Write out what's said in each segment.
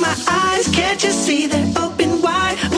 my eyes, can't you see they're open wide?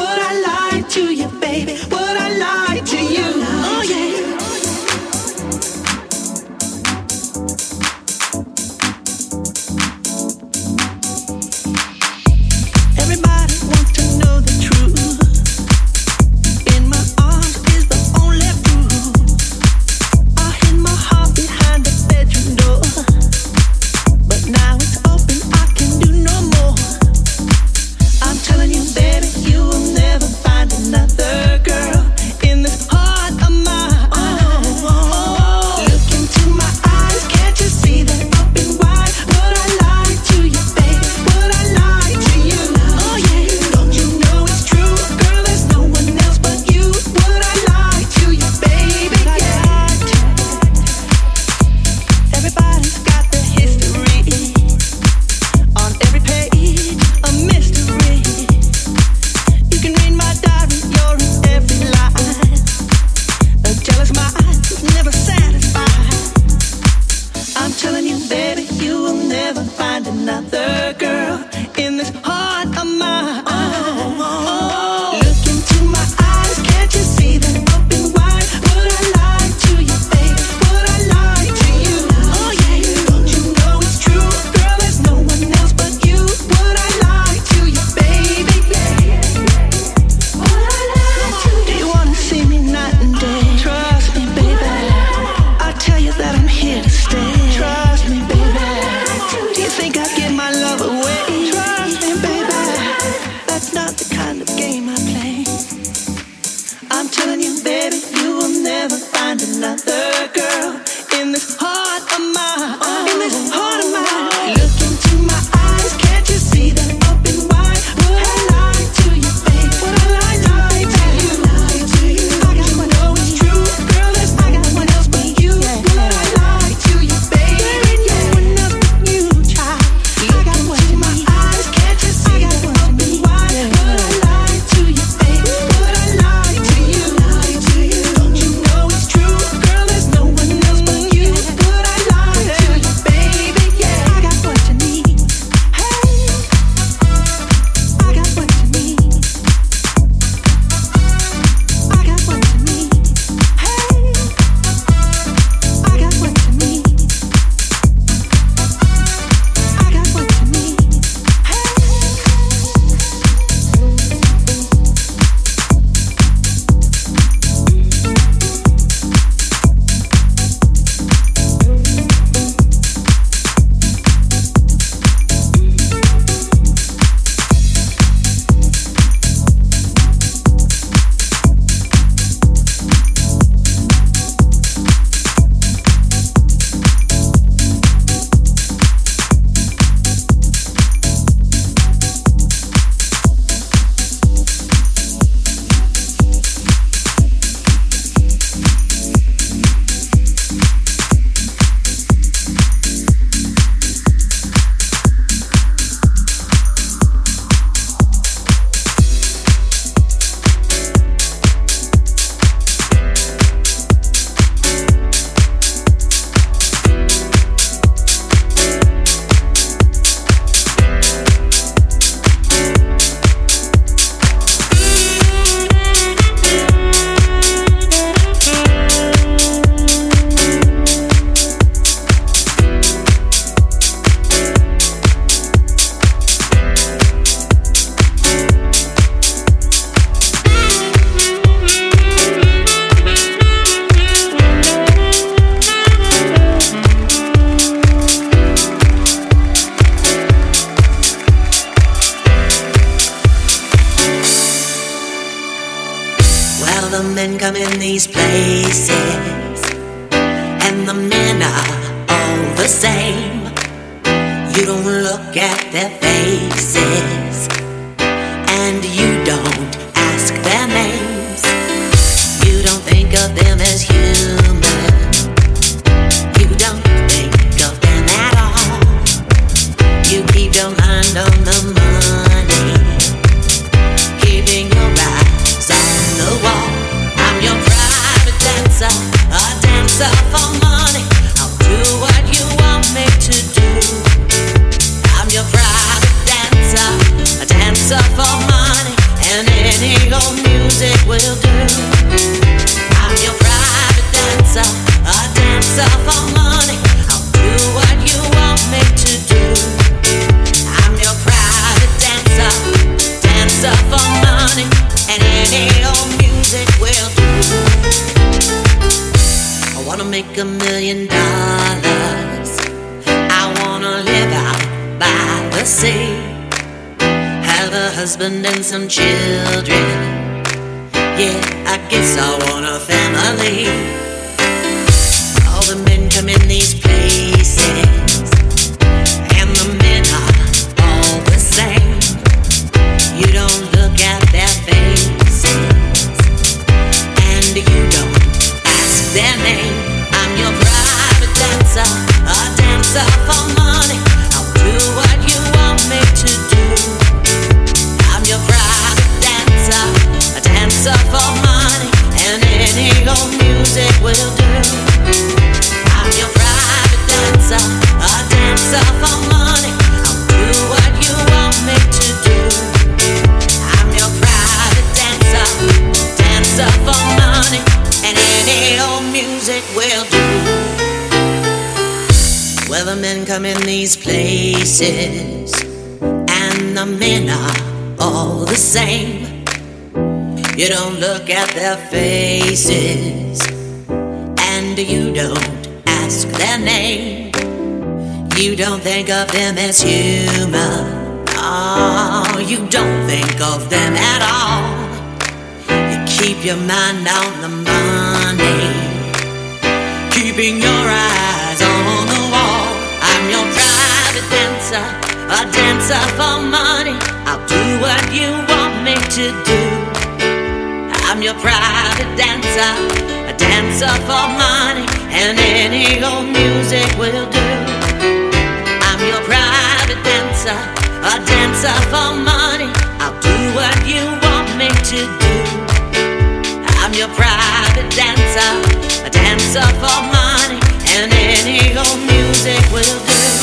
These places, and the men are all the same. You don't look at their faces, and you don't ask their name. You don't think of them as human. Oh, you don't think of them at all. You keep your mind on the money, keeping your eyes dancer, a dancer for money. I'll do what you want me to do. I'm your private dancer, a dancer for money, and any old music will do. I'm your private dancer, a dancer for money. I'll do what you want me to do. I'm your private dancer, a dancer for money, and any old music will do.